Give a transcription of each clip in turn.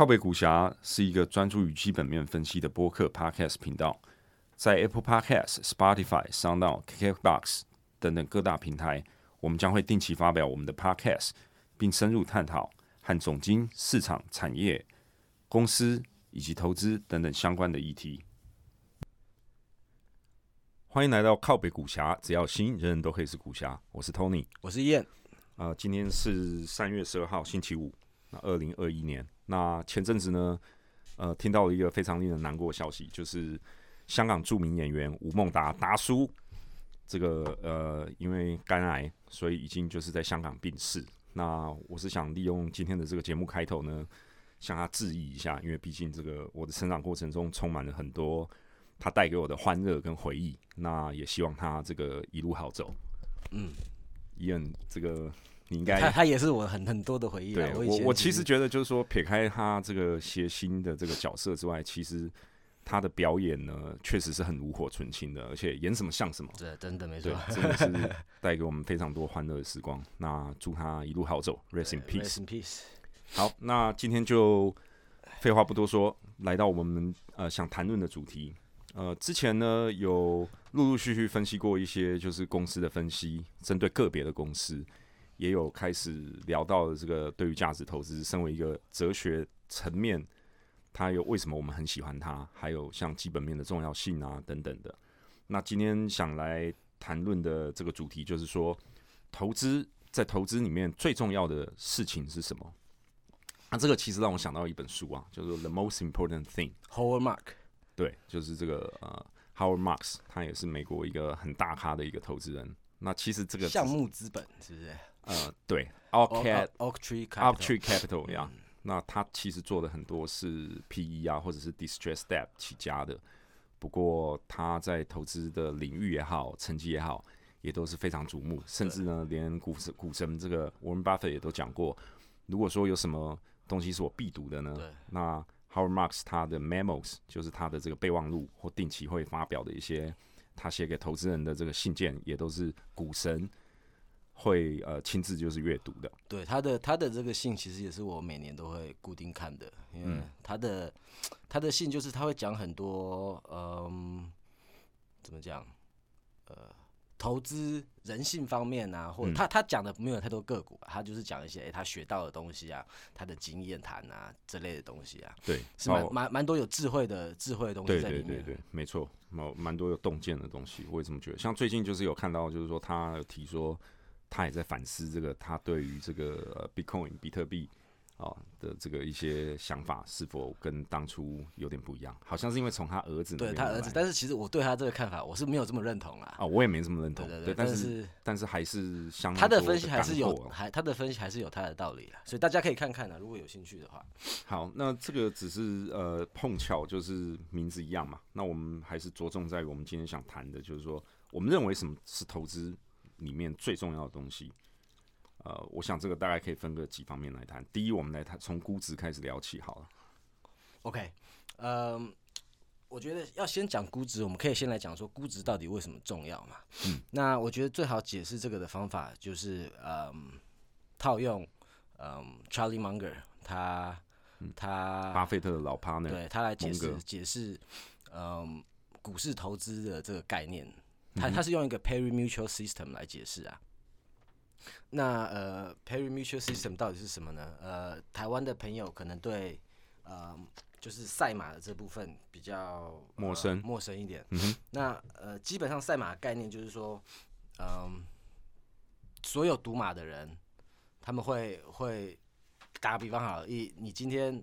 靠北股侠是一个专注于基本面分析的播客 Podcast 频道，在 Apple Podcast、Spotify、SoundOn、KKBox 等等各大平台，我们将会定期发表我们的 Podcast，并深入探讨和总经、市场、产业、公司以及投资等等相关的议题。欢迎来到靠北股侠，只要心，人人都可以是股侠。我是 Tony，我是燕。啊，今天是三月十二号，星期五，那二零二一年。那前阵子呢，呃，听到了一个非常令人难过的消息，就是香港著名演员吴孟达达叔，这个呃，因为肝癌，所以已经就是在香港病逝。那我是想利用今天的这个节目开头呢，向他致意一下，因为毕竟这个我的成长过程中充满了很多他带给我的欢乐跟回忆。那也希望他这个一路好走。嗯，伊恩这个。你应该他他也是我很很多的回忆。对我我其实觉得就是说，撇开他这个谐星的这个角色之外，其实他的表演呢，确实是很炉火纯青的，而且演什么像什么。对，真的没错，真的是 带给我们非常多欢乐的时光。那祝他一路好走，rest in peace。in peace。好，那今天就废话不多说，来到我们呃想谈论的主题。呃，之前呢有陆陆续续分析过一些就是公司的分析，针对个别的公司。也有开始聊到了这个对于价值投资，身为一个哲学层面，它有为什么我们很喜欢它，还有像基本面的重要性啊等等的。那今天想来谈论的这个主题就是说，投资在投资里面最重要的事情是什么？那这个其实让我想到一本书啊，叫做《The Most Important Thing》，Howard Mark，对，就是这个呃 Howard Marks，他也是美国一个很大咖的一个投资人。那其实这个项目资本是不是？呃，对，Oak Oak Tree Oak Tree Capital 一样，那他其实做的很多是 PE 啊，或者是 Distress Debt 起家的。不过他在投资的领域也好，成绩也好，也都是非常瞩目。甚至呢，连股神股神这个 Warren Buffett 也都讲过，如果说有什么东西是我必读的呢？那 Howard Marks 他的 Memos 就是他的这个备忘录或定期会发表的一些他写给投资人的这个信件，也都是股神。会呃亲自就是阅读的，对他的他的这个信其实也是我每年都会固定看的，因为他的他的信就是他会讲很多嗯怎么讲呃投资人性方面啊，或者他他讲的没有太多个股，他就是讲一些哎他学到的东西啊，他的经验谈啊这类的东西啊，对，是蛮蛮蛮多有智慧的智慧的东西在里面，对对对对，没错，蛮蛮多有洞见的东西，我也这么觉得。像最近就是有看到，就是说他有提说。他也在反思这个，他对于这个 Bitcoin 比特币啊的这个一些想法是否跟当初有点不一样？好像是因为从他儿子对他儿子，但是其实我对他这个看法我是没有这么认同啦。啊，我也没这么认同。对对对，但是但是还是相他的分析还是有，还他的分析还是有他的道理啦。所以大家可以看看啊，如果有兴趣的话。好，那这个只是呃碰巧就是名字一样嘛。那我们还是着重在我们今天想谈的，就是说我们认为什么是投资。里面最重要的东西，呃，我想这个大概可以分个几方面来谈。第一，我们来谈从估值开始聊起好了。OK，嗯，我觉得要先讲估值，我们可以先来讲说估值到底为什么重要嘛。嗯，那我觉得最好解释这个的方法就是，嗯，套用，嗯，Charlie Munger 他他巴菲特的老 partner，对他来解释解释，嗯，股市投资的这个概念。他他是用一个 Perry Mutual System 来解释啊。那呃，Perry Mutual System 到底是什么呢？呃，台湾的朋友可能对呃，就是赛马的这部分比较陌生陌生一点。嗯那呃，基本上赛马概念就是说，嗯，所有赌马的人，他们会会打个比方好，一你今天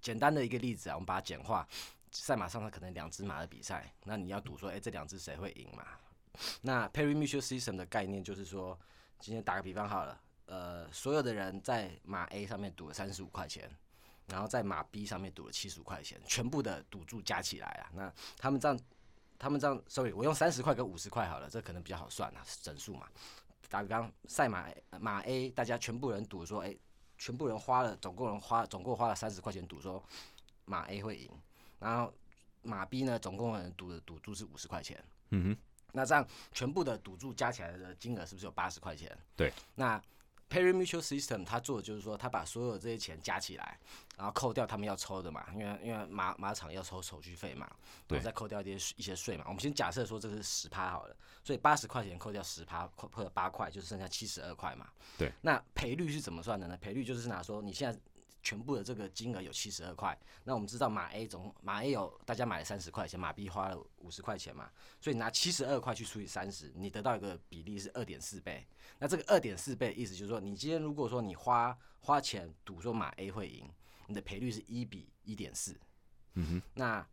简单的一个例子啊，我们把它简化。赛马上它可能两只马的比赛，那你要赌说，哎，这两只谁会赢嘛？那 peri mutual system 的概念就是说，今天打个比方好了，呃，所有的人在马 A 上面赌了三十五块钱，然后在马 B 上面赌了七十五块钱，全部的赌注加起来啊，那他们这样，他们这样，sorry，我用三十块跟五十块好了，这可能比较好算啊，整数嘛。打比方，赛马马 A，大家全部人赌说，哎，全部人花了，总共人花总共花了三十块钱赌说马 A 会赢，然后马 B 呢，总共人赌的赌注是五十块钱。嗯哼。那这样全部的赌注加起来的金额是不是有八十块钱？对。那 PERIMUTUAL System 它做的就是说，它把所有这些钱加起来，然后扣掉他们要抽的嘛，因为因为马马场要抽手续费嘛，然对后再扣掉一些一些税嘛。我们先假设说这个是十趴好了，所以八十块钱扣掉十趴，扣扣八块，就是剩下七十二块嘛。对。那赔率是怎么算的呢？赔率就是拿说你现在全部的这个金额有七十二块，那我们知道马 A 总马 A 有大家买了三十块钱，马 B 花了五十块钱嘛，所以拿七十二块去除以三十，你得到一个比例是二点四倍。那这个二点四倍意思就是说，你今天如果说你花花钱赌说马 A 会赢，你的赔率是一比一点四。嗯哼，那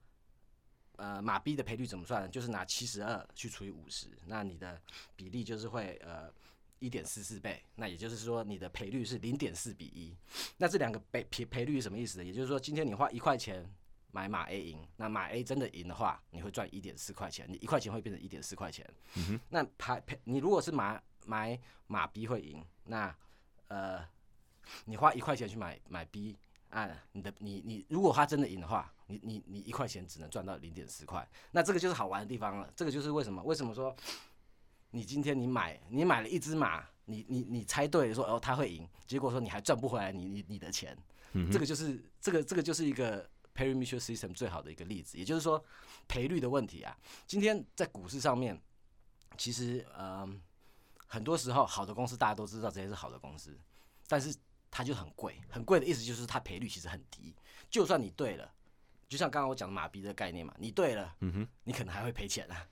呃马 B 的赔率怎么算呢？就是拿七十二去除以五十，那你的比例就是会呃一点四四倍。那也就是说你的赔率是零点四比一。那这两个赔赔赔率是什么意思呢？也就是说今天你花一块钱买马 A 赢，那马 A 真的赢的话，你会赚一点四块钱，你一块钱会变成一点四块钱。那赔赔你如果是买买马 B 会赢，那呃你花一块钱去买买 B 啊，你的你你如果他真的赢的话，你你你一块钱只能赚到零点四块，那这个就是好玩的地方了。这个就是为什么为什么说你今天你买你买了一只马，你你你猜对了说哦他会赢，结果说你还赚不回来你你你的钱，这个就是这个这个就是一个 parimutuel system 最好的一个例子，也就是说赔率的问题啊。今天在股市上面，其实嗯。很多时候，好的公司大家都知道这些是好的公司，但是它就很贵，很贵的意思就是它赔率其实很低。就算你对了，就像刚刚我讲的马币的概念嘛，你对了，嗯哼，你可能还会赔钱啊。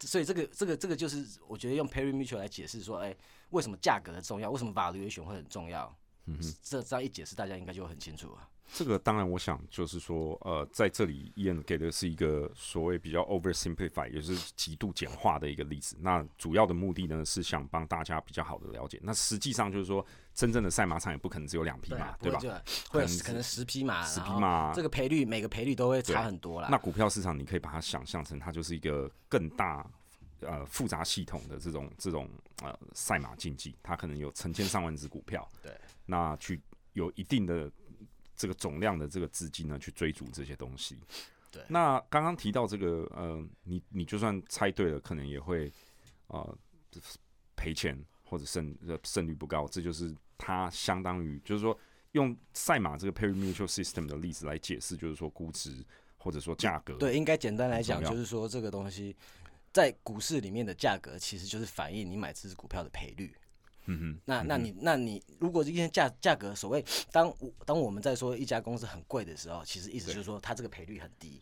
所以这个这个这个就是我觉得用 Perry Mitchell 来解释说，哎、为什么价格的重要，为什么 valuation 会很重要？嗯，这这样一解释，大家应该就很清楚了。这个当然，我想就是说，呃，在这里 Ian 给的是一个所谓比较 oversimplify，也就是极度简化的一个例子。那主要的目的呢，是想帮大家比较好的了解。那实际上就是说，真正的赛马场也不可能只有两匹马，啊，对吧？可能可能十匹马，十匹马这个赔率每个赔率都会差很多啦。那股票市场，你可以把它想象成它就是一个更大。呃，复杂系统的这种这种呃赛马竞技，它可能有成千上万只股票，对，那去有一定的这个总量的这个资金呢，去追逐这些东西。对那刚刚提到这个呃，你你就算猜对了，可能也会呃赔钱或者胜呃胜率不高，这就是它相当于就是说用赛马这个 p e r i m u t u a l system 的例子来解释，就是说估值或者说价格，对，应该简单来讲，就是说这个东西在股市里面的价格，其实就是反映你买这只股票的赔率。嗯哼，那那你那你如果今天价价格所谓当我当我们在说一家公司很贵的时候，其实意思就是说它这个赔率很低。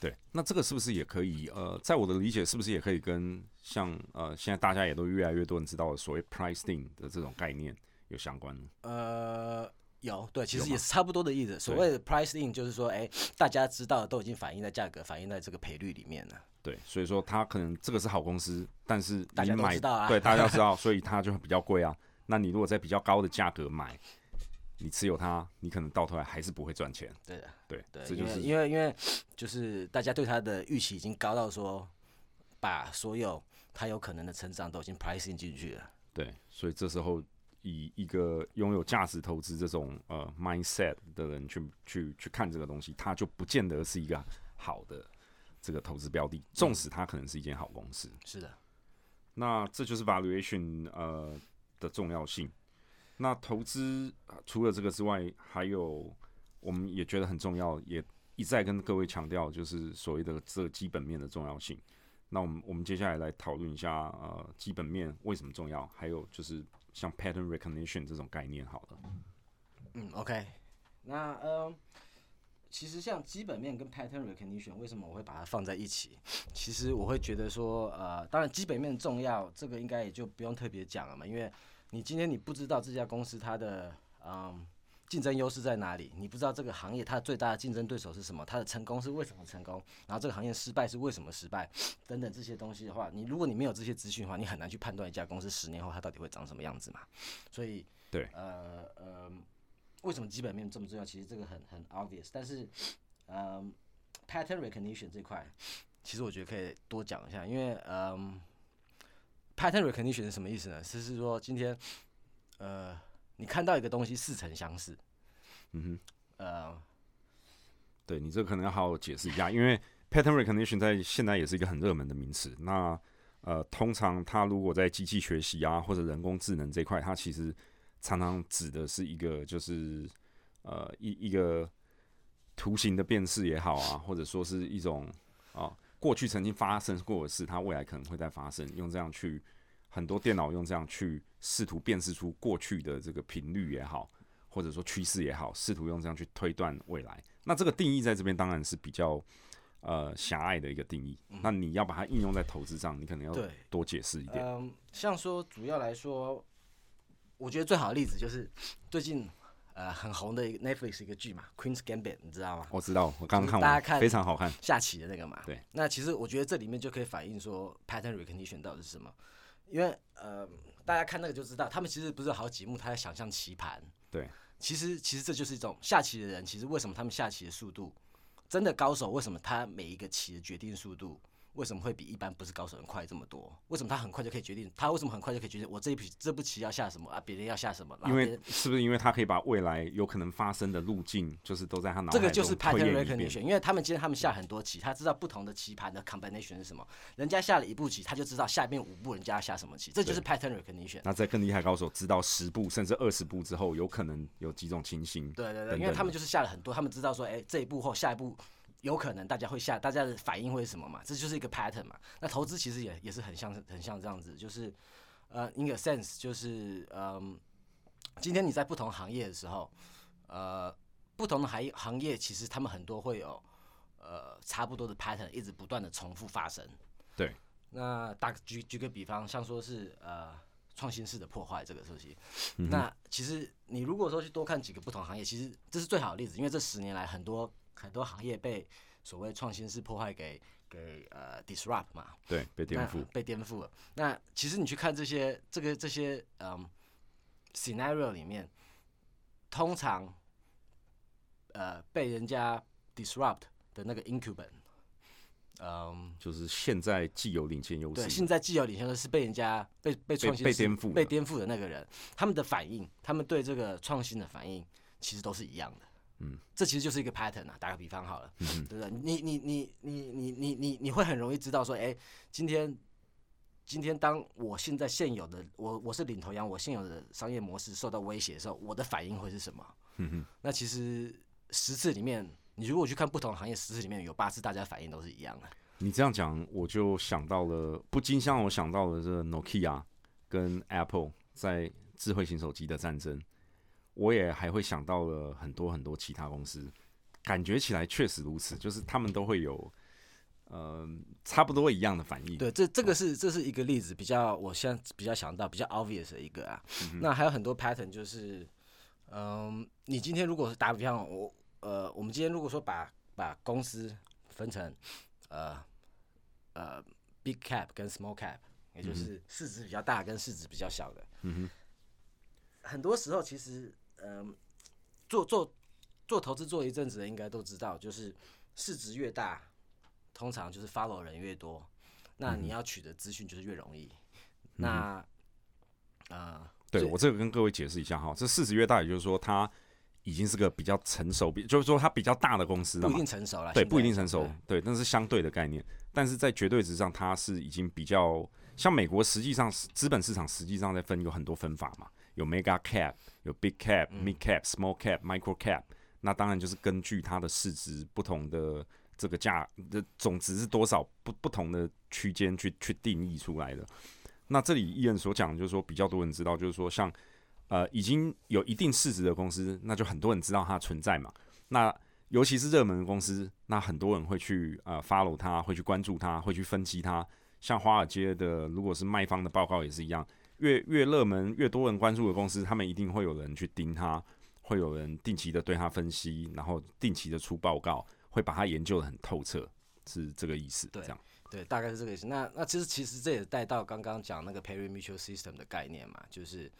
对，那这个是不是也可以？呃，在我的理解，是不是也可以跟像呃，现在大家也都越来越多人知道的所谓 pricing 的这种概念有相关呢？呃，有对，其实也是差不多的意思。所谓的 price in 就是说，哎、大家知道的都已经反映在价格，反映在这个赔率里面了。对，所以说它可能这个是好公司，但是大家都知道啊对，大家都知道，所以它就比较贵啊。那你如果在比较高的价格买，你持有它，你可能到头来还是不会赚钱。对的，对，对，这就是因为因为因为就是大家对它的预期已经高到说，把所有它有可能的成长都已经 pricing 进去了。对，所以这时候以一个拥有价值投资这种呃 mindset 的人去去去看这个东西，它就不见得是一个好的这个投资标的，纵使它可能是一间好公司。是的，那这就是 valuation 呃的重要性。那投资、呃除了这个之外，还有我们也觉得很重要，也一再跟各位强调，就是所谓的这个基本面的重要性。那我们我们接下来来讨论一下呃基本面为什么重要，还有就是像 pattern recognition 这种概念好了。嗯，OK，那呃，其实像基本面跟 pattern recognition，为什么我会把它放在一起？其实我会觉得说，呃，当然基本面重要，这个应该也就不用特别讲了嘛，因为你今天你不知道这家公司它的嗯竞争优势在哪里，你不知道这个行业它最大的竞争对手是什么，它的成功是为什么成功，然后这个行业失败是为什么失败，等等这些东西的话，你如果你没有这些资讯的话，你很难去判断一家公司十年后它到底会长什么样子嘛。所以，对呃呃，为什么基本面这么重要？其实这个很很 obvious，但是，嗯、p a t t e r n recognition 这块，其实我觉得可以多讲一下，因为嗯、p a t t e r n recognition 是什么意思呢？是是说今天，呃，你看到一个东西似曾相识，嗯哼，呃，对你这可能要好好解释一下，因为 pattern recognition 在现在也是一个很热门的名词。那呃，通常它如果在机器学习啊或者人工智能这块，它其实常常指的是一个就是呃一一个图形的辨识也好啊，或者说是一种啊过去曾经发生过的事，它未来可能会再发生，用这样去很多电脑用这样去试图辨识出过去的这个频率也好，或者说趋势也好，试图用这样去推断未来。那这个定义在这边当然是比较呃狭隘的一个定义。那你要把它应用在投资上，你可能要多解释一点。嗯，像说主要来说，我觉得最好的例子就是最近呃很红的一个 Netflix 一个剧嘛，《Queen's Gambit》，你知道吗？我知道，我刚刚看完，大家看非常好看。下棋的那个嘛。对。那其实我觉得这里面就可以反映说 pattern recognition 到底是什么，因为呃大家看那个就知道，他们其实不是好几幕他在想象棋盘。对。其实其实这就是一种下棋的人，其实为什么他们下棋的速度，真的高手为什么他每一个棋的决定速度？为什么会比一般不是高手人快这么多？为什么他很快就可以决定？他为什么很快就可以决定我这一步这步棋要下什么啊？别人要下什么？因为是不是因为他可以把未来有可能发生的路径，就是都在他脑这个就是 pattern recognition。因为他们今天他们下很多棋，他知道不同的棋盘的 combination 是什么。人家下了一步棋，他就知道下面五步人家要下什么棋，这就是 pattern recognition。那在更厉害高手知道十步甚至二十步之后，有可能有几种情形。对对对，因为他们就是下了很多，他们知道说，哎，这一步后下一步。有可能大家会下，大家的反应会是什么嘛？这就是一个 pattern 嘛。那投资其实也也是很像，很像这样子，就是呃，in a sense，就是嗯，今天你在不同行业的时候，呃，不同的行行业其实他们很多会有呃差不多的 pattern，一直不断的重复发生。对。那打举举个比方，像说是呃创新式的破坏这个东西，那其实你如果说去多看几个不同行业，其实这是最好的例子，因为这十年来很多。很多行业被所谓创新式破坏给给呃 disrupt 嘛，对，被颠覆，被颠覆了。那其实你去看这些这个这些嗯 scenario 里面，通常呃被人家 disrupt 的那个 incumbent，嗯，就是现在既有领先优势，对，现在既有领先优势是被人家被被创新被颠覆被颠覆的那个人，他们的反应，他们对这个创新的反应，其实都是一样的。嗯，这其实就是一个 pattern 啊。打个比方好了，嗯对不对？你你你你你你你你会很容易知道说，哎，今天今天当我现在现有的我我是领头羊，我现有的商业模式受到威胁的时候，我的反应会是什么？嗯哼。那其实十次里面，你如果去看不同行业，十次里面有八次大家反应都是一样的。你这样讲，我就想到了，不禁让我想到了这 Nokia 跟 Apple 在智慧型手机的战争。我也还会想到了很多很多其他公司，感觉起来确实如此，就是他们都会有，呃，差不多一样的反应。对，这这个是这是一个例子，比较我现在比较想到比较 obvious 的一个啊。那还有很多 pattern，就是，嗯，你今天如果是打比方，我呃，我们今天如果说把把公司分成呃呃 big cap 跟 small cap，也就是市值比较大跟市值比较小的，嗯哼，很多时候其实。嗯，做做做投资做一阵子的应该都知道，就是市值越大，通常就是 follow 人越多，那你要取得资讯就是越容易。那啊，对我这个跟各位解释一下哈，这市值越大，也就是说它已经是个比较成熟，比就是说它比较大的公司了不一定成熟了，对，不一定成熟，对，那是相对的概念。但是在绝对值上，它是已经比较像美国，实际上资本市场实际上在分有很多分法嘛。有 mega cap，有 big cap、mid cap、small cap、micro cap，那当然就是根据它的市值不同的这个价的总值是多少不不同的区间去去定义出来的。那这里艺人所讲就是说比较多人知道，就是说像呃已经有一定市值的公司，那就很多人知道它存在嘛。那尤其是热门的公司，那很多人会去呃 follow 它，会去关注它，会去分析它。像华尔街的，如果是卖方的报告也是一样。越越热门、越多人关注的公司，他们一定会有人去盯它，会有人定期的对它分析，然后定期的出报告，会把它研究的很透彻，是这个意思。对，这样对，大概是这个意思。那那其实其实这也带到刚刚讲那个 Perry Mutual System 的概念嘛，就是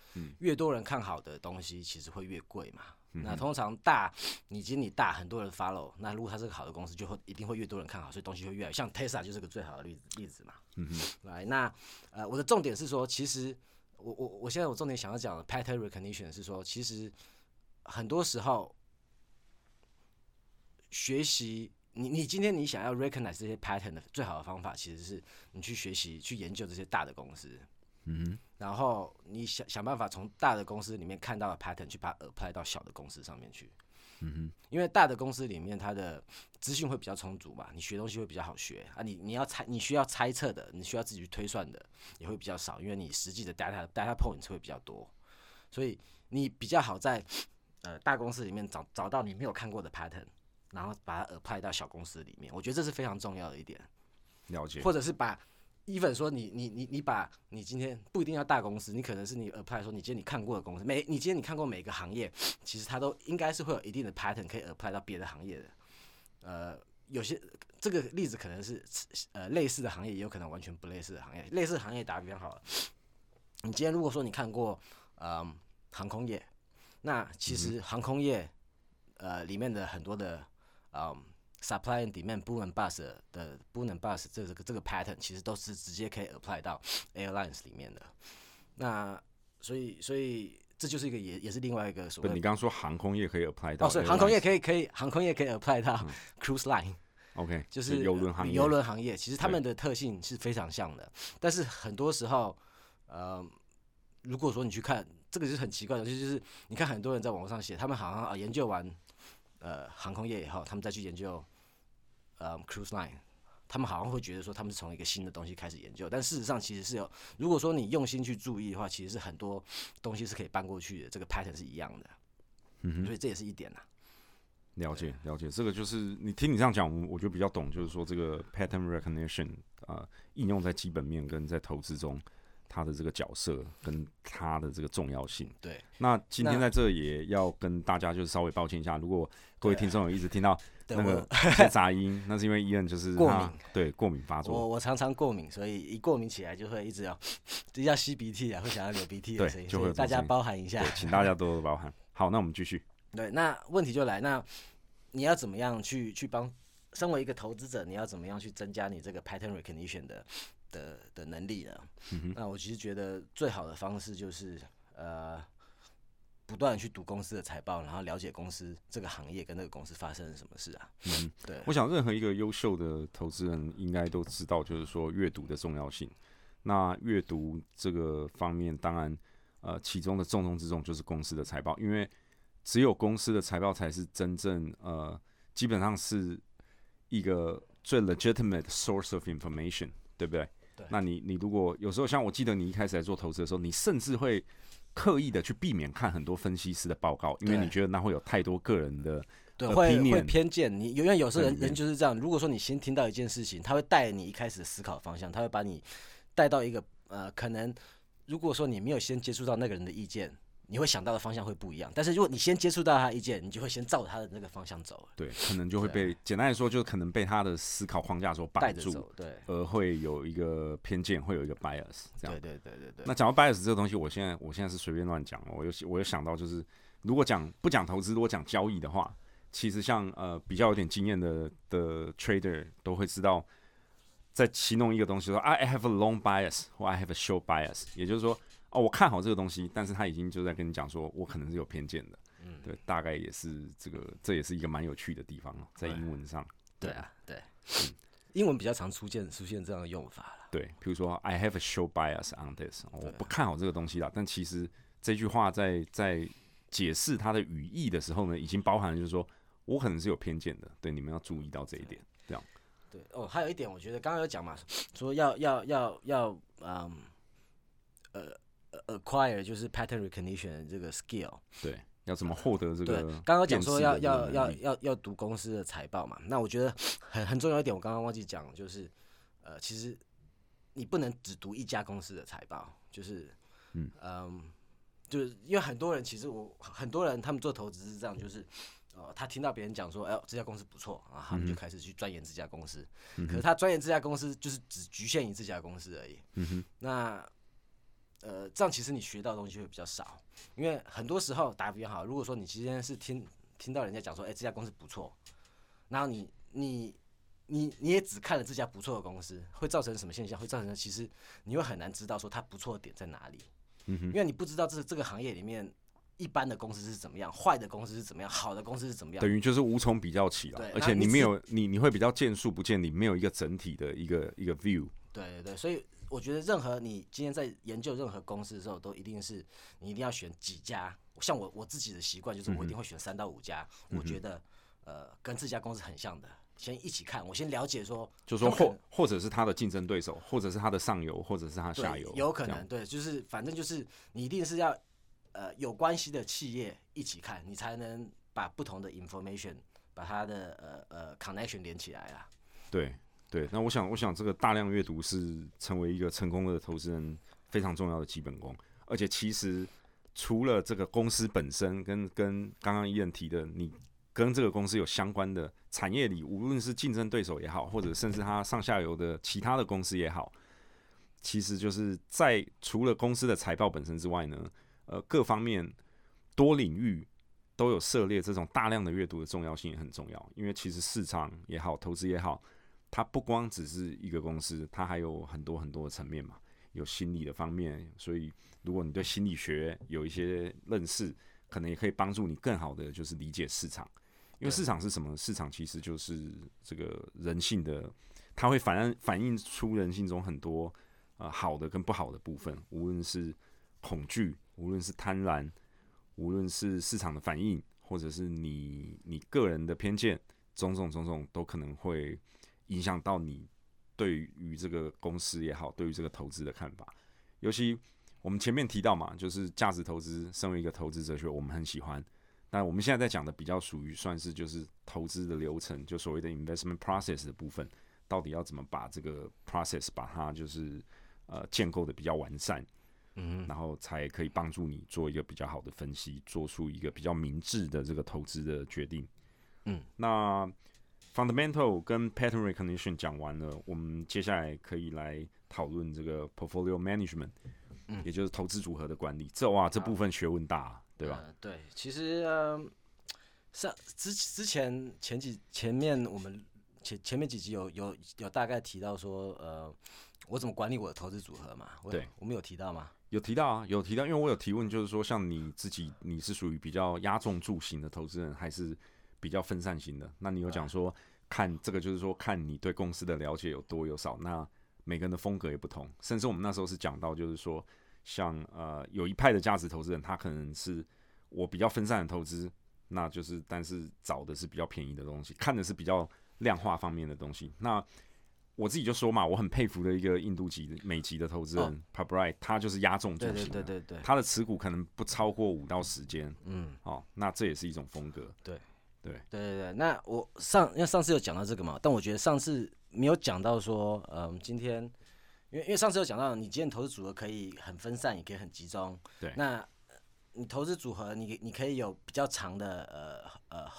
越多人看好的东西，其实会越贵嘛。那通常大，你经理大，很多人 follow，那如果它是个好的公司，就会一定会越多人看好，所以东西会越像 Tesla 就是个最好的例子例子嘛。嗯哼，来，那呃，我的重点是说，其实。我我我现在我重点想要讲的 pattern recognition 是说，其实很多时候学习你你今天你想要 recognize 这些 pattern 的最好的方法，其实是你去学习去研究这些大的公司。嗯然后你想想办法从大的公司里面看到的 pattern 去把它 apply 到小的公司上面去。嗯哼，因为大的公司里面，它的资讯会比较充足嘛，你学东西会比较好学啊。你你要猜，你需要猜测的，你需要自己去推算的，也会比较少，因为你实际的 data data points 会比较多，所以你比较好在呃大公司里面找找到你没有看过的 pattern，然后把它 apply 到小公司里面。我觉得这是非常重要的一点，了解。或者是把 even 说你你你你把你今天不一定要大公司，你可能是你 apply 说你今天你看过的公司，每你今天你看过每个行业，其实它都应该是会有一定的 pattern 可以 apply 到别的行业的。呃，有些这个例子可能是呃类似的行业，也有可能完全不类似的行业。类似的行业打比方好了，你今天如果说你看过嗯航空业，那其实航空业呃里面的很多的嗯 supply and demand boom and bust 的 boom and bust 这个这个 pattern 其实都是直接可以 apply 到 airlines 里面的。那所以所以这就是一个也也是另外一个所，谓你刚刚说航空业可以 apply 到哦，所以航空业可以可以航空业可以 apply 到 cruise line。OK，就是游轮行业，游轮行业，其实他们的特性是非常像的，但是很多时候，呃，如果说你去看，这个是很奇怪的，就是就是你看很多人在网络上写，他们好像啊研究完呃航空业以后，他们再去研究呃 cruise line，他们好像会觉得说他们是从一个新的东西开始研究，但事实上其实是有，如果说你用心去注意的话，其实是很多东西是可以搬过去的，这个 pattern 是一样的，嗯所以这也是一点呐。了解了解，这个就是你听你这样讲，我我就比较懂，就是说这个 pattern recognition 啊、应用在基本面跟在投资中，它的这个角色跟他的这个重要性。对，那今天在这也要跟大家就是稍微抱歉一下，如果各位听众有一直听到对那个 些杂音，那是因为伊恩就是过敏对过敏发作，我我常常过敏，所以一过敏起来就会一直要，就要吸鼻涕啊，会想要流鼻涕的对声音，就会所以大家包含一下对，。请大家多多包涵。好，那我们继续。对，那问题就来，那你要怎么样去去帮？身为一个投资者，你要怎么样去增加你这个 pattern recognition 的的的能力呢？嗯那我其实觉得最好的方式就是呃，不断的去读公司的财报，然后了解公司这个行业跟那个公司发生了什么事啊。嗯，对，我想任何一个优秀的投资人应该都知道，就是说阅读的重要性。那阅读这个方面，当然，呃，其中的重中之重就是公司的财报，因为只有公司的财报才是真正呃，基本上是一个最 legitimate source of information，对不对？对。那你你如果有时候像我记得你一开始在做投资的时候，你甚至会刻意的去避免看很多分析师的报告，因为你觉得那会有太多个人的对，会会偏见。你，因为有时候人人就是这样。如果说你先听到一件事情，他会带你一开始的思考方向，他会把你带到一个呃，可能如果说你没有先接触到那个人的意见，你会想到的方向会不一样。但是如果你先接触到他的意见，你就会先照着他的那个方向走了，对，可能就会被简单来说，就可能被他的思考框架所绑住。对，而会有一个偏见，会有一个 bias 这样对。对对对对。那讲到 bias 这个东西，我现在我现在是随便乱讲哦，我有我有想到就是，如果讲不讲投资，如果讲交易的话，其实像呃比较有点经验的的 trader 都会知道，在形容一个东西说啊 I have a long bias 或 I have a short bias，也就是说哦我看好这个东西，但是他已经就在跟你讲说我可能是有偏见的，嗯对，大概也是这个这也是一个蛮有趣的地方哦，在英文上。对啊，对。英文比较常出现出现这样的用法了。对，比如说 I have a show bias on this，我不看好这个东西啦。但其实这句话在在解释它的语义的时候呢，已经包含了就是说我可能是有偏见的，对，你们要注意到这一点。这样，对哦，还有一点，我觉得刚刚有讲嘛，说要要要要嗯呃呃 acquire 就是 pattern recognition 的这个 skill。对，要怎么获得这个对个？，刚刚讲说要要要要要读公司的财报嘛，那我觉得很很重要一点，我刚刚忘记讲，就是呃，其实你不能只读一家公司的财报，就是嗯就是因为很多人其实我很多人他们做投资是这样，就是哦，他听到别人讲说，哎呦这家公司不错啊，他们就开始去钻研这家公司，可是他钻研这家公司就是只局限于这家公司而已，嗯哼，那呃，这样其实你学到的东西会比较少，因为很多时候打比方好，如果说你今天是听听到人家讲说，哎、这家公司不错，然后你你你你也只看了这家不错的公司，会造成什么现象？会造成其实你会很难知道说它不错的点在哪里，嗯哼因为你不知道这这个行业里面一般的公司是怎么样，坏的公司是怎么样，好的公司是怎么样等。于就是无从比较起了对，而且你没有你你会比较见树不见林，没有一个整体的一个一个 view。对对对，所以我觉得任何你今天在研究任何公司的时候，都一定是你一定要选几家。像我我自己的习惯就是我一定会选三到五家，我觉得呃跟这家公司很像的，先一起看，我先了解说，就说或或者是他的竞争对手，或者是他的上游，或者是他下游，有可能对，就是反正就是你一定是要呃有关系的企业一起看，你才能把不同的 information 把它的呃呃 connection 连起来啊。对对，那我想，我想这个大量阅读是成为一个成功的投资人非常重要的基本功。而且其实除了这个公司本身跟跟刚刚伊人提的，你跟这个公司有相关的产业里，无论是竞争对手也好，或者甚至它上下游的其他的公司也好，其实就是在除了公司的财报本身之外呢，呃，各方面多领域都有涉猎这种大量的阅读的重要性也很重要，因为其实市场也好，投资也好，它不光只是一个公司，它还有很多很多的层面嘛，有心理的方面，所以如果你对心理学有一些认识，可能也可以帮助你更好的就是理解市场，因为市场是什么？市场其实就是这个人性的，它会反反映出人性中很多呃好的跟不好的部分，无论是恐惧，无论是贪婪，无论是市场的反应，或者是你你个人的偏见，种种种种都可能会影响到你对于这个公司也好，对于这个投资的看法。尤其我们前面提到嘛，就是价值投资，身为一个投资哲学，我们很喜欢。但我们现在在讲的比较属于算是就是投资的流程，就所谓的 investment process 的部分，到底要怎么把这个 process 把它就是呃建构的比较完善，嗯然后才可以帮助你做一个比较好的分析，做出一个比较明智的这个投资的决定。嗯，那 fundamental 跟 pattern recognition 讲完了，我们接下来可以来讨论这个 portfolio management，嗯也就是投资组合的管理。这哇，这部分学问大啊、对吧？呃对，其实呃上之之前前几前面我们前前面几集有有有大概提到说呃我怎么管理我的投资组合嘛？我对，我们有提到吗？有提到啊，有提到，因为我有提问，就是说，像你自己，你是属于比较压重注型的投资人，还是比较分散型的？那你有讲说，看这个就是说，看你对公司的了解有多有少，那每个人的风格也不同。甚至我们那时候是讲到，就是说，像呃，有一派的价值投资人，他可能是我比较分散的投资，那就是但是找的是比较便宜的东西，看的是比较量化方面的东西。那我自己就说嘛，我很佩服的一个印度籍的美籍的投资人 p a b r i 他就是压重注对型的，对对对对，他的持股可能不超过五到十间，嗯。哦，那这也是一种风格。对对对对，那我上因为上次有讲到这个嘛，但我觉得上次没有讲到说，嗯，今天因为因为上次有讲到，你今天投资组合可以很分散，也可以很集中。对那你投资组合，你你可以有比较长的呃呃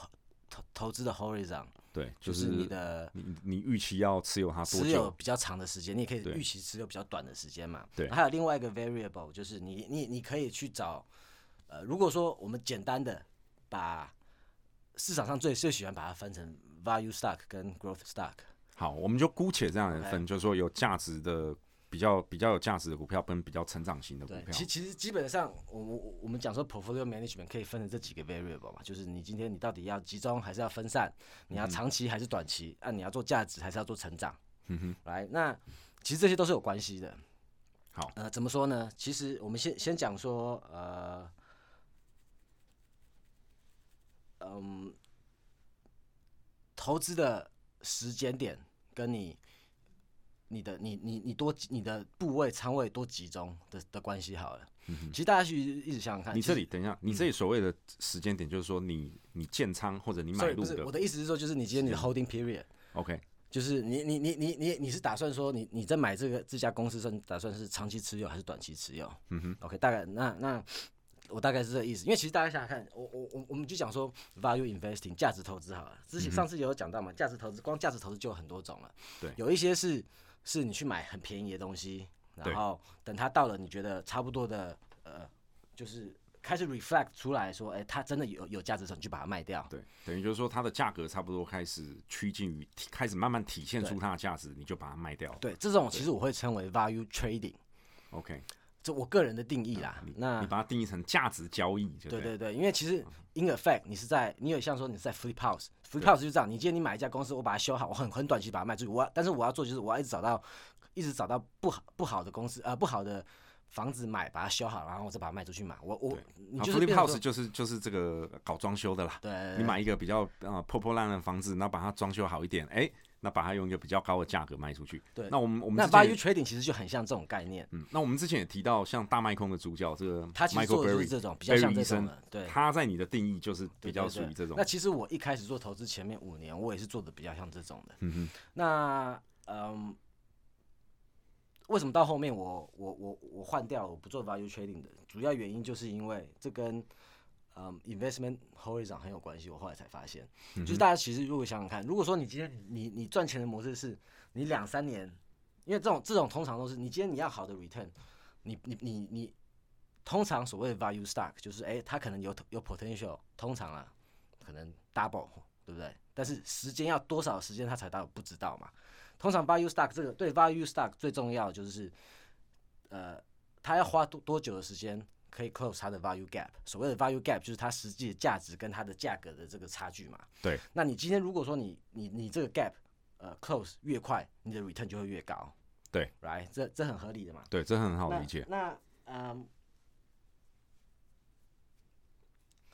投投资的 horizon，对，就就是是你的你你预期要持有它多久？持有比较长的时间，你也可以预期持有比较短的时间嘛。对还有另外一个 variable 就是你你你可以去找，呃，如果说我们简单的把市场上最最喜欢把它分成 value stock 跟 growth stock，好，我们就姑且这样来分，就是说有价值的比较比较有价值的股票跟比较成长型的股，票其。其实基本上，我我我们讲说 portfolio management 可以分成这几个 variable 嘛，就是你今天你到底要集中还是要分散，你要长期还是短期，啊，你要做价值还是要做成长，嗯哼，来，那其实这些都是有关系的。好，呃，怎么说呢？其实我们先先讲说，呃，嗯，投资的时间点跟你你的你你你多你的部位仓位多集中的的关系好了。其实大家去一直想想看，你这里等一下，你这里所谓的时间点，就是说你你建仓或者你买入的我的意思是说，就是你今天你的 holding period。，OK，就是你你你你你你是打算说你你在买这个这家公司算打算是长期持有还是短期持有？嗯哼，OK，大概那那我大概是这个意思，因为其实大家想想看，我我我我们就讲说 value investing 价值投资好了，之前上次也有讲到嘛，价值投资光价值投资就有很多种了，对。有一些是是你去买很便宜的东西，然后等它到了你觉得差不多的呃，就是开始 reflect 出来说，哎、它真的有有价值的时候，你就把它卖掉。对，等于就是说它的价格差不多开始趋近于开始慢慢体现出它的价值，你就把它卖掉。对，这种其实我会称为 value trading。，OK，这我个人的定义啦。那你把它定义成价值交易，就对对对对，因为其实 in effect 你是在，你有像说你是在 flip house，flip house 就这样，你今天你买一家公司，我把它修好，我很很短期把它卖出去，我但是我要做就是我要一直找到，一直找到不好不好的公司，呃不好的房子买，把它修好，然后我再把它卖出去嘛。我我你就是 flip 变成 house 就是就是这个搞装修的啦。对，你买一个比较呃破破烂烂的房子，然后把它装修好一点，哎、那把它用一个比较高的价格卖出去。对那我们我们那 value trading 其实就很像这种概念，嗯，那我们之前也提到，像大麦空的主角这个他其实 Michael 做的就是 Berry，这种比较像这种的，对。他在你的定义就是比较属于这种那。其实我一开始做投资前面五年，我也是做的比较像这种的。嗯哼，那嗯，为什么到后面我我我我换掉我不做 value trading 的主要原因，就是因为这跟嗯 investment horizon 很有关系。我后来才发现，嗯就是大家其实如果想想看，如果说你今天你你赚钱的模式是你两三年，因为这种这种通常都是你今天你要好的 return，你你你你通常所谓的 value stock 就是哎、它可能有有 potential，通常啊可能 double，对不对？但是时间要多少时间它才到不知道嘛。通常 value stock 这个对 value stock 最重要就是，呃，它要花多多久的时间可以 close 它的 value gap。所谓的 value gap 就是它实际的价值跟它的价格的这个差距嘛。对。那你今天如果说你你你这个 gap 呃 close 越快，你的 return 就会越高。对，right，这这很合理的嘛。对，这很好理解。那那嗯，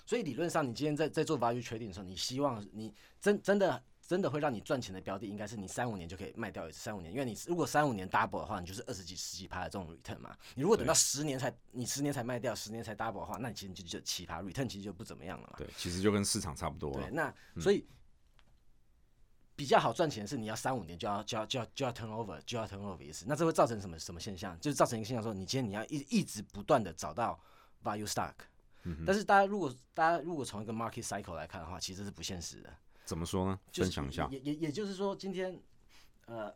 所以理论上，你今天在在做 value trading 的时候，你希望你真真的真的会让你赚钱的标的，应该是你三五年就可以卖掉一次，三五年，因为你如果三五年 double 的话，你就是二十几、十几趴的这种 return 嘛。你如果等到十年才你十年才卖掉，十年才 double 的话，那你其实就就奇葩 return 其实就不怎么样了嘛。对，其实就跟市场差不多对，了。那所以比较好赚钱的是你要三五年就要就要就要就要 turn over 就要 turn over 一次，那这会造成什么什么现象？就是造成一个现象说，你今天你要一一直不断的找到 value stock，、但是大家如果大家如果从一个 market cycle 来看的话，其实是不现实的。怎么说呢？就是分享一下。也也也就是说，今天呃，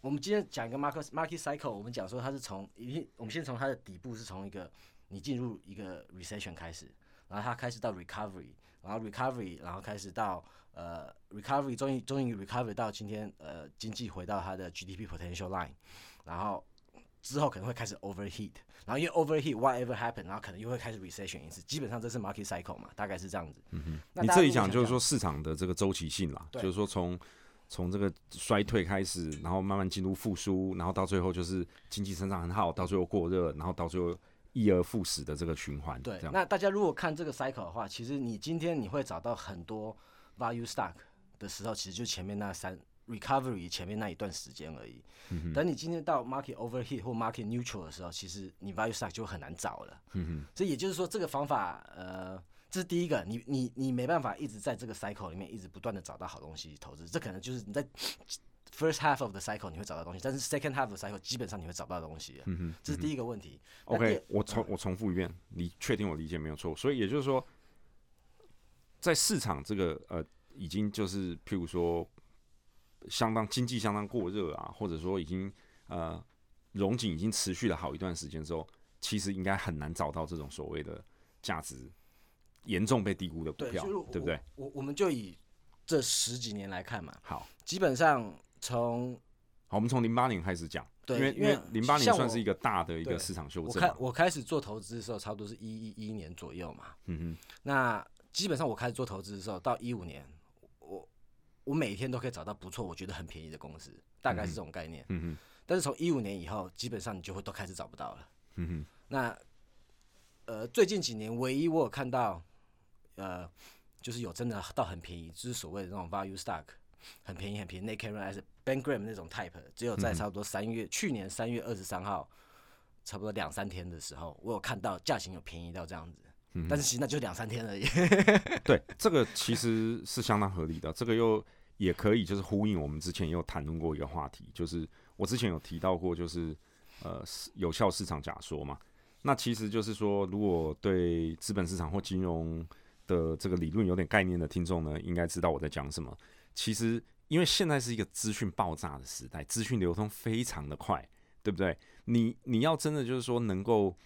我们今天讲一个 market market cycle，我们讲说它是从一定，我们先从它的底部是从一个你进入一个 recession 开始，然后它开始到 recovery，然后 recovery，然后开始到呃 recovery，终于终于 recovery 到今天呃经济回到它的 GDP potential line，然后之后可能会开始 overheat，然后因为 overheat whatever happen，然后可能又会开始 recession 一次，基本上这是 market cycle 嘛，大概是这样子。嗯哼，你这里讲就是说市场的这个周期性啦，就是说从从这个衰退开始，然后慢慢进入复苏，然后到最后就是经济增长很好，到最后过热，然后到最后一而复始的这个循环。对那大家如果看这个 cycle 的话，其实你今天你会找到很多 value stock 的时候，其实就前面那三 recovery 前面那一段时间而已。等你今天到 market overheat 或 market neutral 的时候，其实你 value stock 就很难找了。嗯所以也就是说，这个方法，呃，这是第一个，你你你没办法一直在这个 cycle 里面一直不断的找到好东西投资，这可能就是你在 first half of the cycle 你会找到东西，但是 second half of the cycle 基本上你会找不到东西。嗯哼，这是第一个问题。OK，我重我重复一遍，你确定我理解没有错？所以也就是说，在市场这个呃，已经就是譬如说，相当经济相当过热啊，或者说已经呃融景已经持续了好一段时间之后，其实应该很难找到这种所谓的价值严重被低估的股对，票就是我，对不对？？我我们就以这十几年来看嘛，好，基本上从好，我们从零八年开始讲，对因为因为零八年算是一个大的一个市场修正我，开我开始做投资的时候，差不多是一一一年左右嘛。嗯哼那基本上我开始做投资的时候，到一五年，我我每天都可以找到不错，我觉得很便宜的公司，大概是这种概念。哼，嗯哼，但是从一五年以后，基本上你就会都开始找不到了。嗯哼，那呃，最近几年唯一我有看到，呃，就是有真的到很便宜，就是所谓的那种 value stock，很便宜很便宜 n a k e r as Ben Graham 那种 type，只有在差不多三月、去年三月二十三号，差不多两三天的时候，我有看到价钱有便宜到这样子。但是其实那就两三天而已。对，这个其实是相当合理的。这个又也可以就是呼应我们之前也有谈论过一个话题，就是我之前有提到过，就是呃有效市场假说嘛。那其实就是说，如果对资本市场或金融的这个理论有点概念的听众呢，应该知道我在讲什么。其实因为现在是一个资讯爆炸的时代，资讯流通非常的快，对不对？你你要真的就是说能够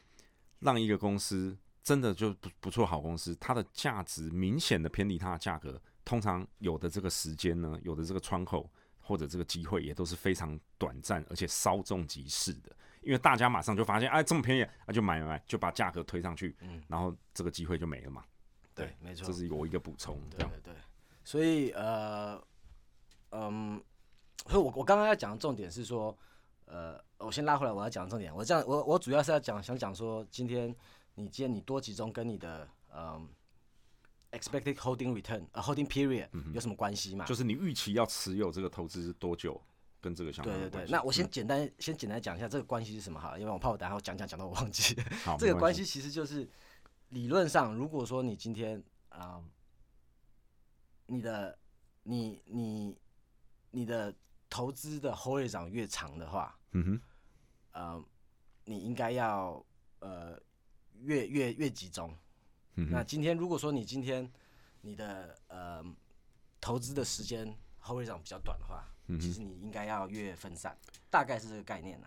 让一个公司真的就不不错好公司，它的价值明显的偏离它的价格，通常有的这个时间呢，有的这个窗口或者这个机会也都是非常短暂而且稍纵即逝的。因因为大家马上就发现，哎，这么便宜，那就买买买，就把价格推上去，嗯然后这个机会就没了嘛。对，没错这，是我一个补充，对对对，所以呃，嗯，所以我我刚刚要讲的重点是说，呃，我先拉回来，我要讲的重点，我这样我我主要是要讲想讲说，今天你今天你多集中跟你的嗯 expected holding return 呃 holding period 有什么关系嘛？就是你预期要持有这个投资是多久，跟这个相关对对对，那我先简单、先简单讲一下这个关系是什么哈，因为我怕我等下我讲讲讲到我忘记。好，这个关系。其实就是理论上，如果说你今天啊、你的你你你的投资的 horizon 越长的话，嗯哼，呃，你应该要呃越越越集中。嗯，那今天如果说你今天你的呃投资的时间 horizon 比较短的话，嗯，其实你应该要越分散，大概是这个概念呐、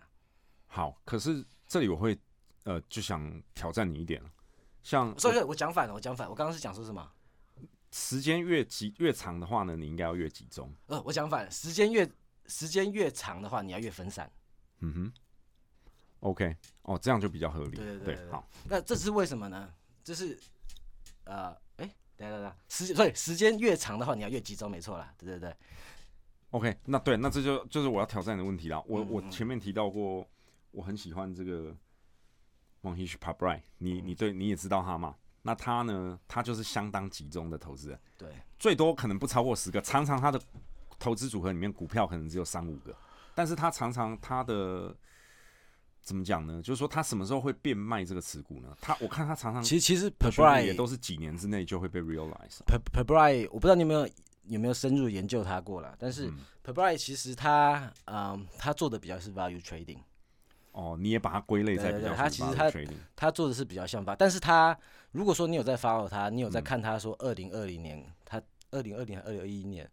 好。可是这里我会呃就想挑战你一点了，像所以我讲反了，我讲反，我刚刚是讲说什么？时间越集越长的话呢，你应该要越集中。呃，我讲反了，时间越时间越长的话，你要越分散。嗯哼，OK，哦，这样就比较合理。对对好，那这是为什么呢？这是呃，哎、等一下等时所以时间越长的话，你要越集中，没错啦。对对对，OK，那对，那这就就是我要挑战的问题啦。我、嗯我前面提到过，我很喜欢这个 Mohish Pabrai，你嗯你对你也知道他嘛？那他呢，他就是相当集中的投资人，对最多可能不超过十个，常常他的投资组合里面股票可能只有三五个，但是他常常他的怎么讲呢？就是说他什么时候会变卖这个持股呢？他我看他常常其实其实 p 学 e 历 r 也都是几年之内就会被 realize。p e b r i 我不知道你有没有有没有深入研究他过了，但是嗯 p e b r i 其实他嗯，他做的比较是 value trading。哦，你也把它归类在比较他其实他他做的是比较像吧，但是他如果说你有在 follow 他，你有在嗯看他说二零二零年，他二零二零二零二一年，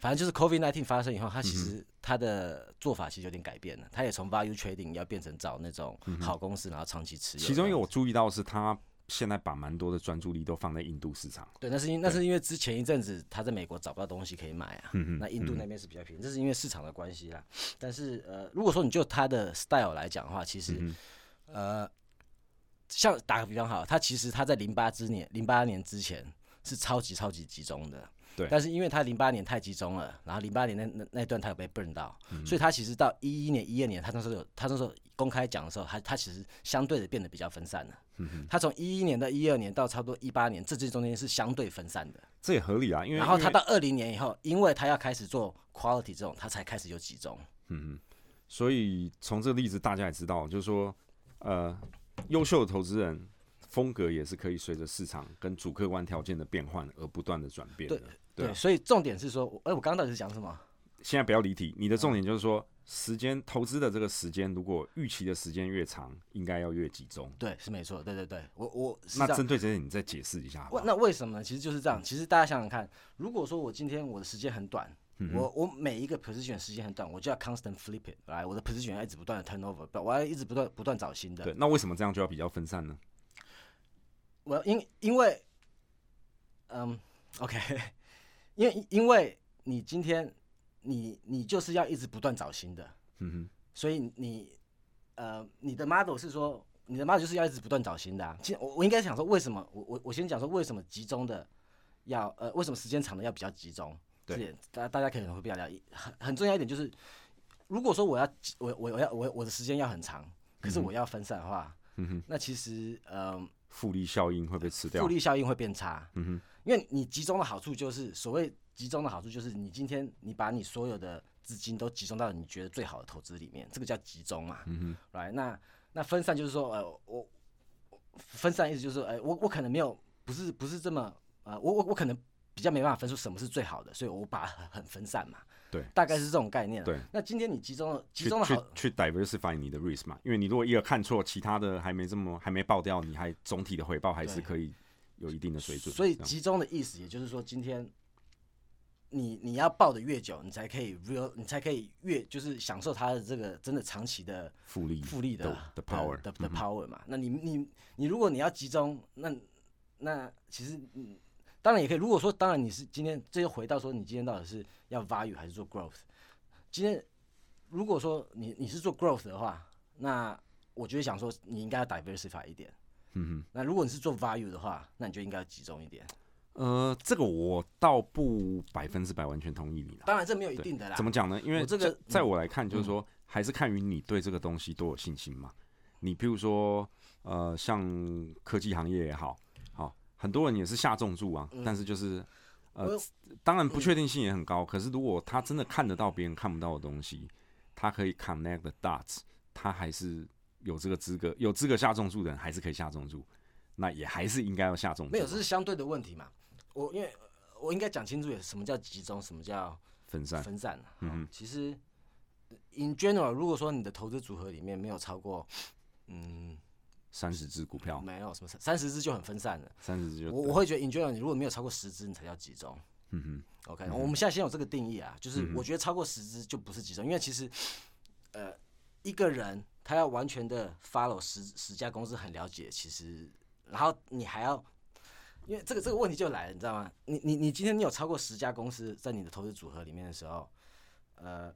反正就是 COVID nineteen 发生以后，他其嗯实他的做法其实有点改变了，他也从 value trading 要变成找那种好公司，然后长期持有。嗯其中一个我注意到是他现在把蛮多的专注力都放在印度市场。对，那是因那是因为之前一阵子他在美国找不到东西可以买啊，嗯哼那印度那边是比较便宜，这是因为市场的关系啦。但是呃，如果说你就他的 style 来讲的话，其实、嗯呃，像打个比方好，他其实他在零八之年零八年之前是超级超级集中的。对但是因为他零八年太集中了，然后零八年那那那段他有被 burn 到，嗯所以他其实到一一年、一二年，他那时候有他那时候公开讲的时候，他他其实相对的变得比较分散了。嗯他从一一年到一二年到差不多一八年，这这中间是相对分散的。这也合理啊，因为然后他到二零年以后，因为他要开始做 quality 这种，他才开始有集中。嗯所以从这个例子大家也知道，就是说，呃，优秀的投资人风格也是可以随着市场跟主客观条件的变换而不断的转变的。对啊所以重点是说，哎、我刚刚到底是讲什么？现在不要离题，你的重点就是说，时间投资的这个时间，如果预期的时间越长，应该要越集中。对，是没错，对对对，我我那针对这些，你再解释一下好好？那为什么呢？其实就是这样。其实大家想想看，如果说我今天我的时间很短，嗯我我每一个 position 时间很短，我就要 constant flip it，来，我的 position 要一直不断的 turnover，我要一直不断不断找新的。对，那为什么这样就要比较分散呢？我要因因为，嗯，OK，因为因为你今天你你就是要一直不断找新的，嗯哼所以你呃你的 model 是说你的 model 就是要一直不断找新的、啊。其实我我应该想说为什么我我我先讲说为什么集中的要呃为什么时间长的要比较集中？对大大家可能会比较了解。很很重要一点就是，如果说我要我我我要我我的时间要很长，可是我要分散的话，嗯哼，那其实嗯。哼，复利效应会被吃掉复。利效应会变差。嗯哼，因为你集中的好处就是，所谓集中的好处就是，你今天你把你所有的资金都集中到你觉得最好的投资里面，这个叫集中嘛。嗯哼，来，那那分散就是说，呃，我我分散意思就是说，呃，我我可能没有，不是不是这么，呃，我我我可能比较没办法分出什么是最好的，所以我把很分散嘛。对，大概是这种概念。对，那今天你集中了，集中了好，去去 diversify 你的 risk 嘛，因为你如果一个看错，其他的还没这么还没爆掉，你还总体的回报还是可以有一定的水准。所以集中的意思，也就是说，今天你你要抱的越久，你才可以 real，你才可以越就是享受它的这个真的长期的复利复利的的的 power 的 power 嘛。那你你你如果你要集中，那那其实嗯，当然也可以。如果说当然你是今天这又回到说你今天到底是要 value 还是做 growth。今天如果说你你是做 growth 的话，那我就会想说，你应该要 diversify 一点。嗯哼那如果你是做 value 的话，那你就应该要集中一点。呃，这个我倒不百分之百完全同意你啦。当然这没有一定的啦。怎么讲呢？因为我这个在在我来看，就是说，还是看于你对这个东西多有信心嘛。你譬如说，呃，像科技行业也，好，很多人也是下重注啊，但是就是，呃，当然不确定性也很高。可是如果他真的看得到别人看不到的东西，他可以 connect the dots，他还是有这个资格，有资格下重注的人还是可以下重注，那也还是应该要下重注。没有，这是相对的问题嘛。我因为呃我应该讲清楚，什么叫集中，什么叫分散，分散。嗯其实，in general，如果说你的投资组合里面没有超过，嗯，三十只股票，没有什么三十只就很分散了。三十只就我我会觉得 in general，你如果没有超过十只，你才叫集中。嗯哼，OK，、我们现在先有这个定义啊，就是我觉得超过十只就不是集中，因为其实，呃，一个人他要完全的 follow 十十家公司很了解，其实，然后你还要，因为这个这个问题就来了，你知道吗？你你你今天你有超过十家公司在你的投资组合里面的时候，呃，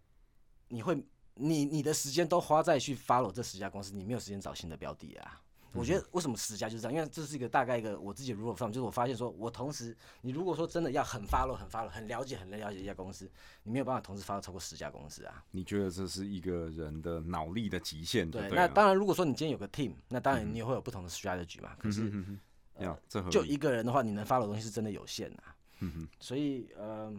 你会你你的时间都花在去 follow 这十家公司，你没有时间找新的标的啊。我觉得为什么十家就是这样？因为这是一个大概一个我自己的 rule of thumb，就是我发现说，我同时你如果说真的要很 follow 很 follow 很了解很了解一家公司，你没有办法同时 follow 超过十家公司啊。你觉得这是一个人的脑力的极限就对，那当然，如果说你今天有个 team，那当然你也会有不同的 strategy 嘛。可是嗯哼，呀，这合就一个人的话，你能 follow 的东西是真的有限啊。嗯哼。所以，呃，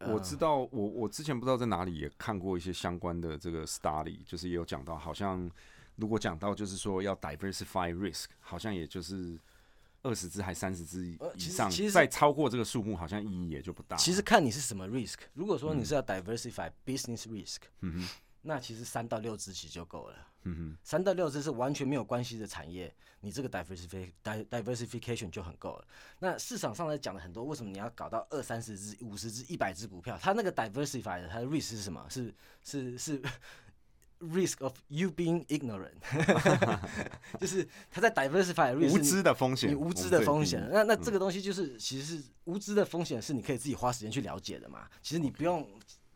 我知道，我我之前不知道在哪里也看过一些相关的这个 study，就是也有讲到，好像如果讲到就是说要 diversify risk，好像也就是二十只还三十只以上，其实再超过这个数目，好像意义也就不大。其实看你是什么 risk。如果说你是要 diversify business risk，嗯哼，那其实三到六只其实就够了。嗯哼，三到六只是完全没有关系的产业，你这个 diversification diversification 就很够了。那市场上在讲的很多，为什么你要搞到二三十只、五十只、一百只股票？它那个 diversify 的它的 risk 是什么？是是是 risk of you being ignorant，就是它在 diversify 的 risk 无知的风险，你无知的风险。那那这个东西就是，其实是无知的风险是你可以自己花时间去了解的嘛。其实你不用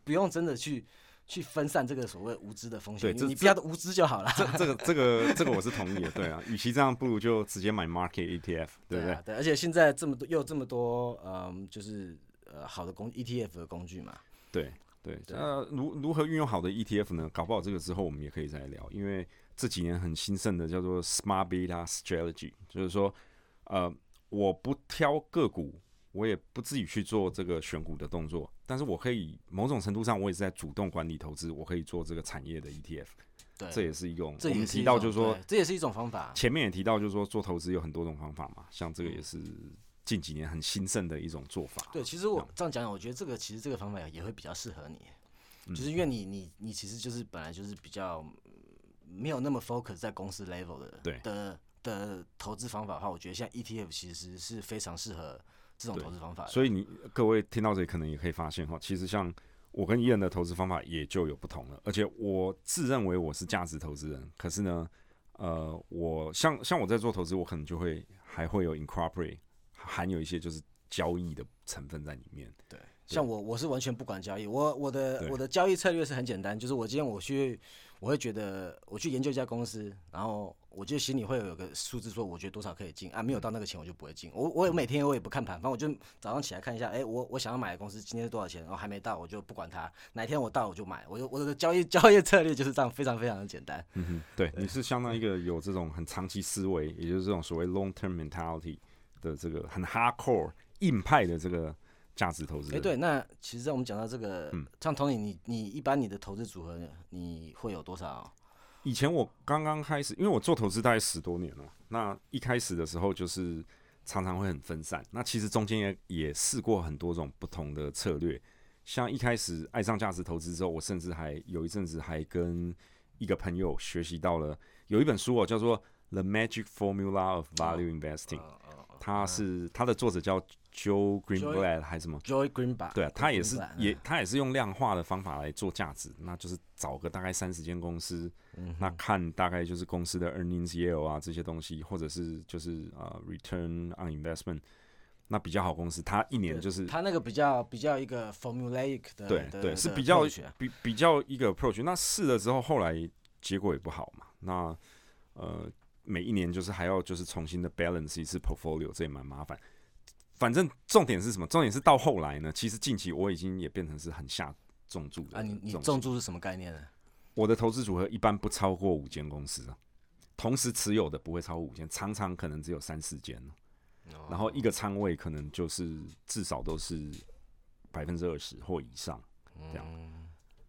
不用真的去去分散这个所谓无知的风险，你对你不要无知就好了。这这个这个 这个我是同意的，对啊，与其这样，不如就直接买 market ETF，对不对？啊，对，而且现在这么多又有这么多嗯，就是呃好的工 ETF 的工具嘛。对对，对那如如何运用好的 ETF 呢？搞不好这个之后我们也可以再聊，因为这几年很兴盛的叫做 Smart Beta Strategy，就是说，呃，我不挑个股，我也不自己去做这个选股的动作，但是我可以某种程度上，我也是在主动管理投资，我可以做这个产业的 ETF，对，这也是一种。这我们也是提到就是说，这也是一种方法。前面也提到就是说做投资有很多种方法嘛，像这个也是近几年很兴盛的一种做法。对，其实我这样讲讲，我觉得这个其实这个方法也会比较适合你，嗯就是因为你你你其实就是本来就是比较嗯没有那么 focus 在公司 level 的对的的投资方法的话，我觉得现在 ETF 其实是非常适合这种投资方法。所以你各位听到这里，可能也可以发现哈，其实像我跟伊人的投资方法也就有不同了。而且我自认为我是价值投资人，可是呢，呃，我像像我在做投资，我可能就会还会有 incorporate 含有一些就是交易的成分在里面。对，像我我是完全不管交易，我我的我的交易策略是很简单，就是我今天我去我会觉得我去研究一家公司，然后我就心里会有个数字，说我觉得多少可以进啊，没有到那个钱我就不会进。我我每天我也不看盘，反正我就早上起来看一下，哎、我我想要买的公司今天是多少钱，然后还没到我就不管它，哪天我到我就买。我就我的交易 交易策略就是这样，非常非常的简单。嗯哼，对，你是相当一个有这种很长期思维，也就是这种所谓 long term mentality 的这个很 hardcore 硬派的这个价值投资哎、人。对，那其实在我们讲到这个，嗯像 Tony，你你一般你的投资组合你会有多少？以前我刚刚开始，因为我做投资大概十多年了，那一开始的时候就是常常会很分散。那其实中间也也试过很多种不同的策略，像一开始爱上价值投资之后，我甚至还有一阵子还跟一个朋友学习到了有一本书哦，叫做《The Magic Formula of Value Investing》，它是它的作者叫 Joe Greenblatt 还是什么？Joy Greenblatt，对啊，他也是也他也是用量化的方法来做价值，那就是找个大概三十间公司，嗯那看大概就是公司的 earnings yield 啊这些东西，或者是就是呃 return on investment，那比较好公司，他一年就是他那个比较比较一个 formulaic 的，对对是比较比比较一个 approach，那试了之后后来结果也不好嘛，那呃，每一年就是还要就是重新的 balance 一次 portfolio，这也蛮麻烦。反正重点是什么？重点是到后来呢，其实近期我已经也变成是很下重注的啊，你你重重注是什么概念呢？我的投资组合一般不超过五间公司啊，同时持有的不会超过五间，常常可能只有三四间哦然后一个仓位可能就是至少都是百分之二十或以上。这样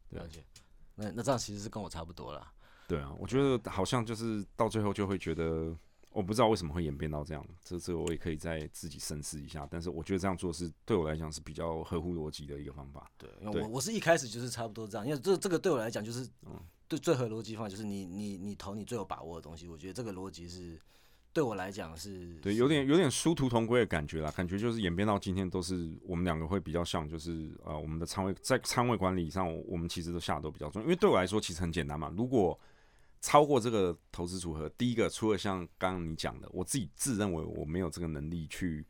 了解。那那这样其实是跟我差不多啦。对啊，我觉得好像就是到最后就会觉得，我不知道为什么会演变到这样，这这个我也可以再自己深思一下。但是我觉得这样做是对我来讲是比较合乎逻辑的一个方法。对，因为我我是一开始就是差不多这样，因为这这个对我来讲就是，嗯对最合逻辑方法就是你你你投你最有把握的东西，我觉得这个逻辑是对我来讲是，对，有点有点殊途同归的感觉啦，感觉就是演变到今天都是我们两个会比较像，就是呃，我们的仓位在仓位管理上，我们其实都下的都比较重，因为对我来说其实很简单嘛，如果超过这个投资组合，第一个除了像刚刚你讲的，我自己自认为我没有这个能力去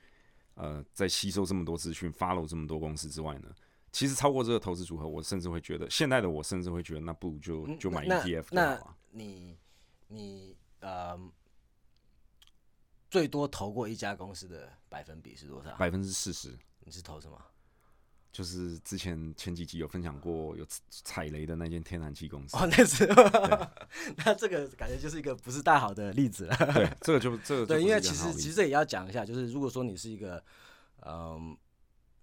呃在吸收这么多资讯，follow 这么多公司之外呢。其实超过这个投资组合，我甚至会觉得，现在的我甚至会觉得，那不如就嗯就买 ETF 就那好了。你你呃最多投过一家公司的百分比是多少？百分之四十，你是投什么？就是之前前几集有分享过有踩雷的那间天然气公司。哦，那是，那这个感觉就是一个不是大好的例子了。对，这个就这个就对，因为其实其实这也要讲一下，就是如果说你是一个嗯，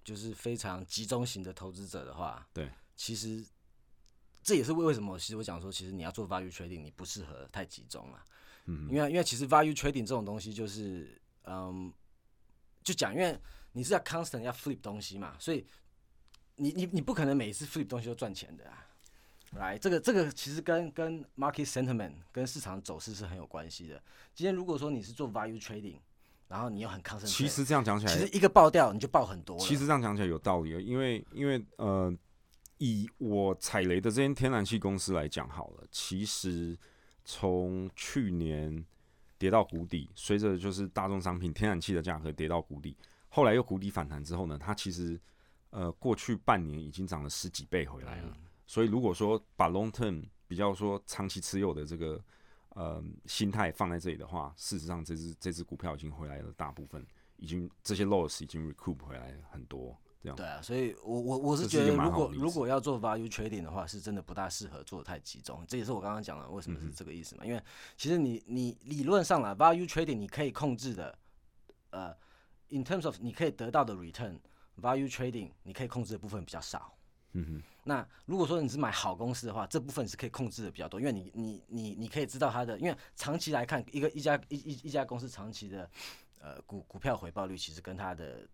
就是非常集中型的投资者的话，对，其实这也是为为什么其实我讲说，其实你要做 value trading，你不适合太集中啊，嗯因为因为其实 value trading 这种东西就是嗯，就讲，因为你是要 constant 要 flip 东西嘛，所以你你你不可能每一次 flip 东西都赚钱的啊。来，这个这个其实跟跟 market sentiment 跟市场走势是很有关系的。今天如果说你是做 value trading，然后你又很 concentrate，其实这样讲起来，其实一个爆掉你就爆很多。其实这样讲起来有道理，因为因为呃，以我踩雷的这间天然气公司来讲好了，其实从去年跌到谷底，随着就是大众商品天然气的价格跌到谷底，后来又谷底反弹之后呢，它其实呃过去半年已经涨了十几倍回来了。所以如果说把 long term 比较说长期持有的这个呃心态放在这里的话，事实上这只这只股票已经回来了大部分，已经这些 loss 已经 recoup 回来很多，这样。对啊，所以我我我是觉得，如果如果要做 value trading 的话，是真的不大适合做得太集中。这也是我刚刚讲的为什么是这个意思嘛。因为其实你你理论上啦 value trading 你可以控制的，呃，in terms of 你可以得到的 return，value trading 你可以控制的部分比较少。嗯哼，那如果说你是买好公司的话，这部分是可以控制的比较多，因为你你你你可以知道它的，因为长期来看，一个一家一一一家公司长期的呃股股票回报率，其实跟它的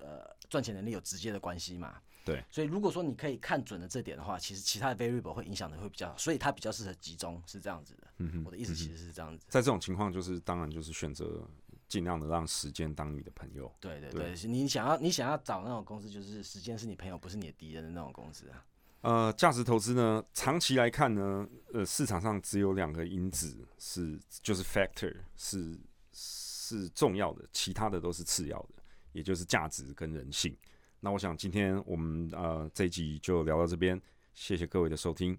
呃赚钱能力有直接的关系嘛。对，所以如果说你可以看准了这点的话，其实其他的 variable 会影响的会比较，所以它比较适合集中，是这样子的。嗯哼，我的意思其实是这样子。在这种情况，就是当然就是选择尽量的让时间当你的朋友。对对对对，你想要你想要找那种公司，就是时间是你朋友，不是你的敌人的那种公司啊。呃，价值投资呢，长期来看呢，呃，市场上只有两个因子是就是 factor 是是重要的，其他的都是次要的，也就是价值跟人性。那我想今天我们呃这一集就聊到这边，谢谢各位的收听。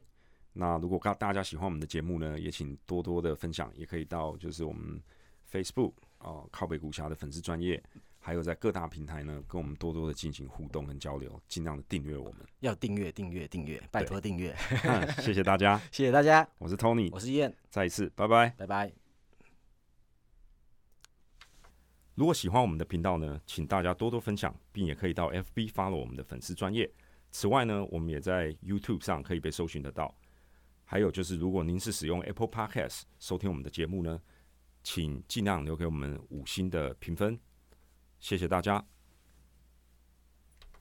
那如果大大家喜欢我们的节目呢，也请多多的分享，也可以到就是我们 Facebook 哦、靠北股侠的粉丝专业，还有在各大平台呢跟我们多多的进行互动跟交流，尽量的订阅我们。要订阅订阅订阅，拜托订阅，嗯 谢谢大家，谢谢大家，我是 Tony，我是燕，再一次拜拜。拜拜。如果喜欢我们的频道呢，请大家多多分享，并也可以到 FB follow 我们的粉丝专业。此外呢，我们也在 YouTube 上可以被搜寻得到。还有就是，如果您是使用 Apple Podcast 收听我们的节目呢，请尽量留给我们五星的评分，谢谢大家，